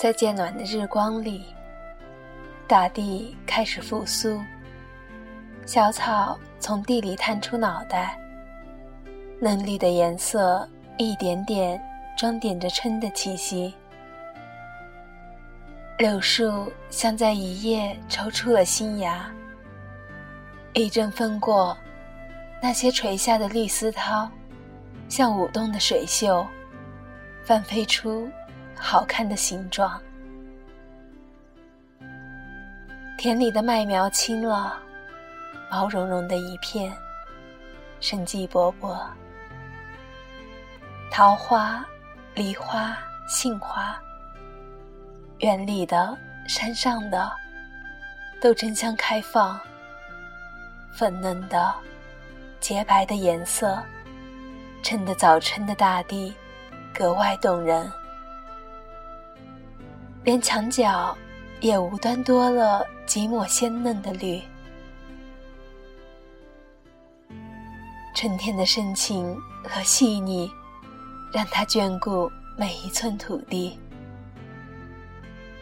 在渐暖的日光里，大地开始复苏。小草从地里探出脑袋，嫩绿的颜色一点点装点着春的气息。柳树像在一夜抽出了新芽，一阵风过，那些垂下的绿丝绦，像舞动的水袖，翻飞出好看的形状。田里的麦苗青了。毛茸茸的一片，生机勃勃。桃花、梨花、杏花，园里的、山上的，都争相开放。粉嫩的、洁白的颜色，衬得早春的大地格外动人。连墙角也无端多了几抹鲜嫩的绿。春天的深情和细腻，让它眷顾每一寸土地。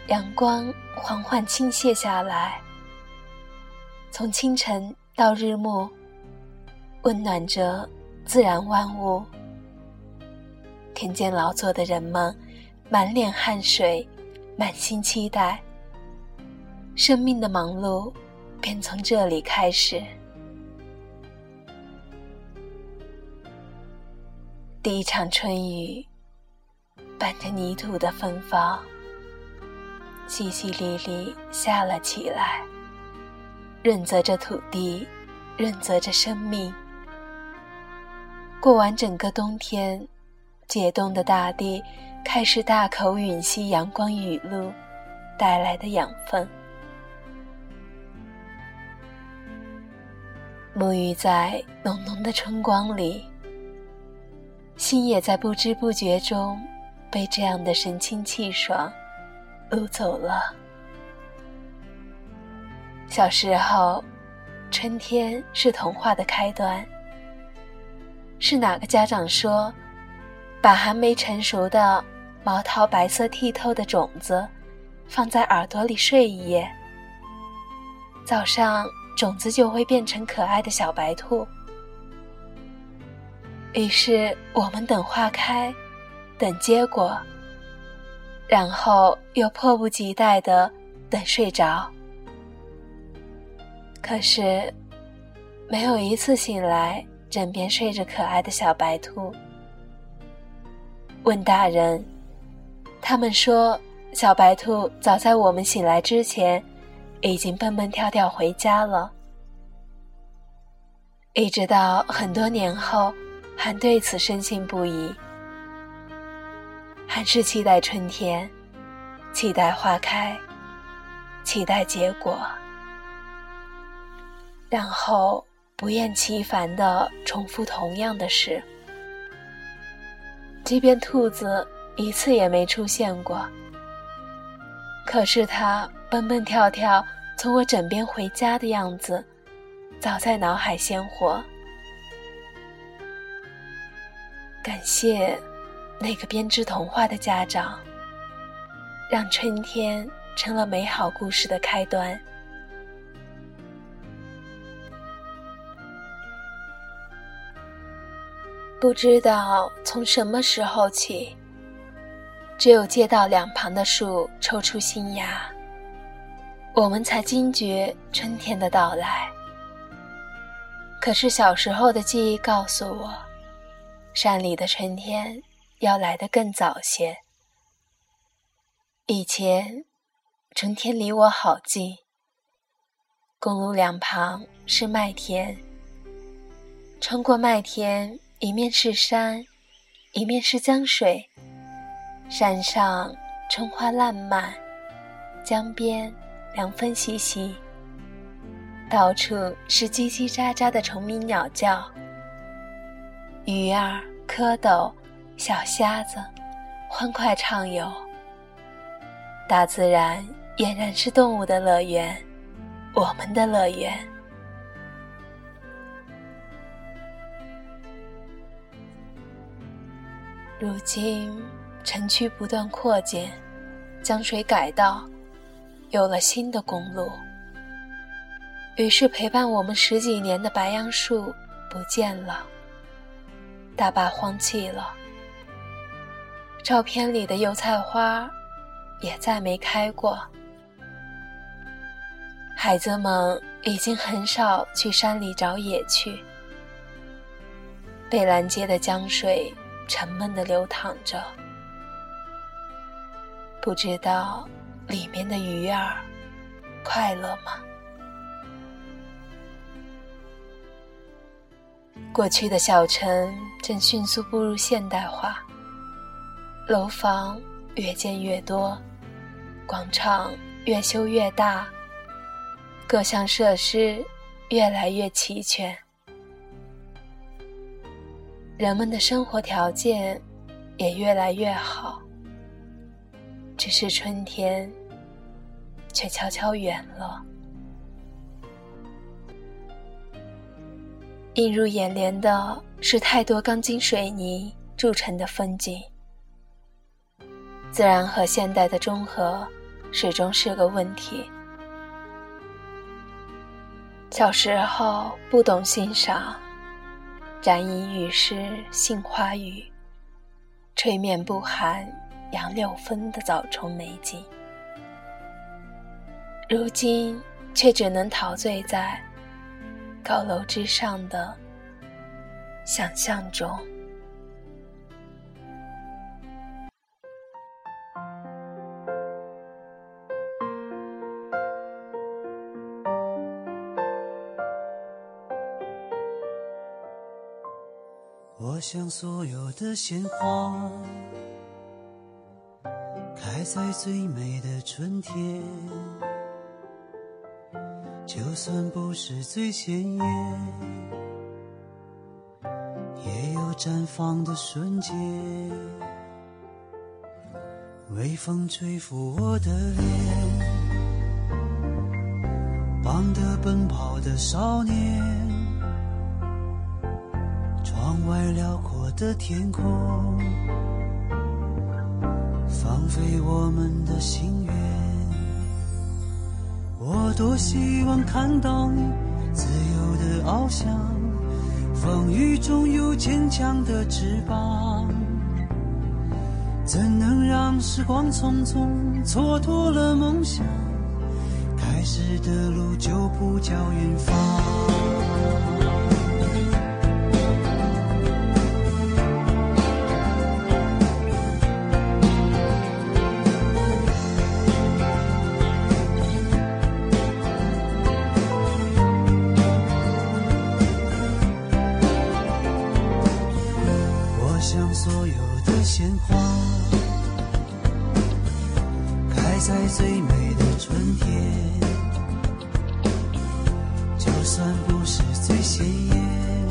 阳光缓缓倾泻下来，从清晨到日暮，温暖着自然万物。田间劳作的人们，满脸汗水，满心期待。生命的忙碌，便从这里开始。第一场春雨，伴着泥土的芬芳，淅淅沥沥下了起来，润泽着土地，润泽着生命。过完整个冬天，解冻的大地开始大口吮吸阳光雨露带来的养分，沐浴在浓浓的春光里。心也在不知不觉中，被这样的神清气爽掳走了。小时候，春天是童话的开端。是哪个家长说，把还没成熟的毛桃白色剔透的种子放在耳朵里睡一夜，早上种子就会变成可爱的小白兔。于是我们等花开，等结果，然后又迫不及待的等睡着。可是，没有一次醒来枕边睡着可爱的小白兔。问大人，他们说小白兔早在我们醒来之前，已经蹦蹦跳跳回家了。一直到很多年后。还对此深信不疑，还是期待春天，期待花开，期待结果，然后不厌其烦的重复同样的事。即便兔子一次也没出现过，可是他蹦蹦跳跳从我枕边回家的样子，早在脑海鲜活。感谢那个编织童话的家长，让春天成了美好故事的开端。不知道从什么时候起，只有街道两旁的树抽出新芽，我们才惊觉春天的到来。可是小时候的记忆告诉我。山里的春天要来得更早些。以前，春天离我好近。公路两旁是麦田，穿过麦田，一面是山，一面是江水。山上春花烂漫，江边凉风习习，到处是叽叽喳喳的虫鸣鸟叫。鱼儿、蝌蚪、小虾子，欢快畅游。大自然俨然是动物的乐园，我们的乐园。如今城区不断扩建，将水改道，有了新的公路。于是陪伴我们十几年的白杨树不见了，大坝荒弃了，照片里的油菜花也再没开过。孩子们已经很少去山里找野趣，北兰街的江水沉闷的流淌着，不知道里面的鱼儿快乐吗？过去的小城正迅速步入现代化，楼房越建越多，广场越修越大。各项设施越来越齐全，人们的生活条件也越来越好。只是春天却悄悄远了。映入眼帘的是太多钢筋水泥铸成的风景，自然和现代的中和始终是个问题。小时候不懂欣赏，展衣雨湿杏花雨，吹面不寒杨柳风的早春美景。如今却只能陶醉在高楼之上的想象中。我想所有的鲜花开在最美的春天，就算不是最鲜艳，也有绽放的瞬间。微风吹拂我的脸，忘得奔跑的少年。窗外辽阔的天空，放飞我们的心愿。我多希望看到你自由的翱翔，风雨中有坚强的翅膀。怎能让时光匆匆蹉跎了梦想？开始的路就不叫远方。在最美的春天就算不是最鲜艳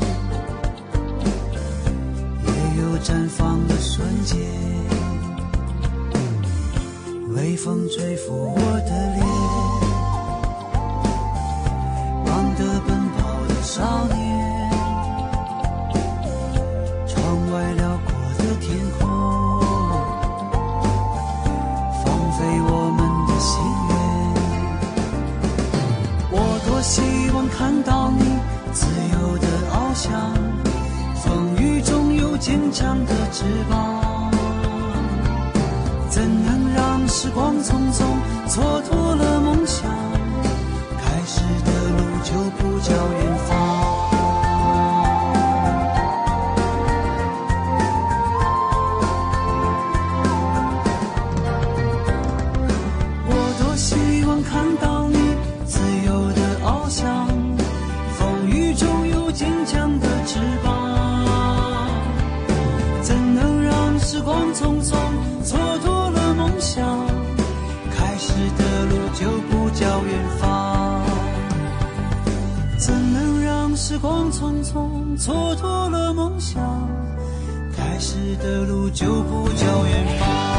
也有绽放的瞬间。微风吹拂我坚强的翅膀，怎能让时光匆匆蹉跎了时光匆匆，蹉跎了梦想？开始的路就不叫远方。